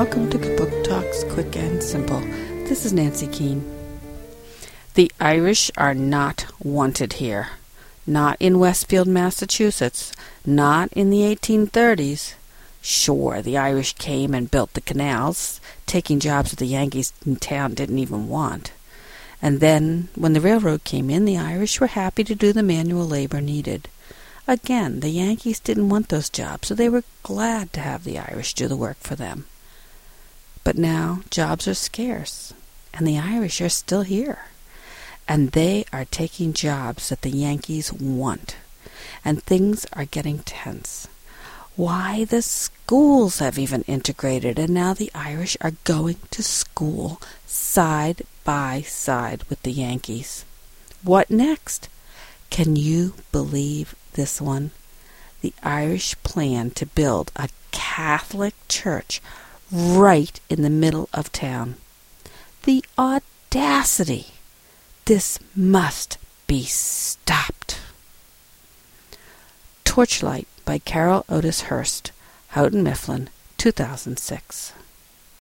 welcome to Book Talks Quick and Simple. This is Nancy Keane. The Irish are not wanted here. Not in Westfield, Massachusetts. Not in the 1830s. Sure, the Irish came and built the canals, taking jobs that the Yankees in town didn't even want. And then, when the railroad came in, the Irish were happy to do the manual labor needed. Again, the Yankees didn't want those jobs, so they were glad to have the Irish do the work for them. But now jobs are scarce, and the Irish are still here. And they are taking jobs that the Yankees want. And things are getting tense. Why, the schools have even integrated, and now the Irish are going to school side by side with the Yankees. What next? Can you believe this one? The Irish plan to build a Catholic church right in the middle of town. The audacity! This must be stopped. Torchlight by Carol Otis Hurst, Houghton Mifflin, 2006.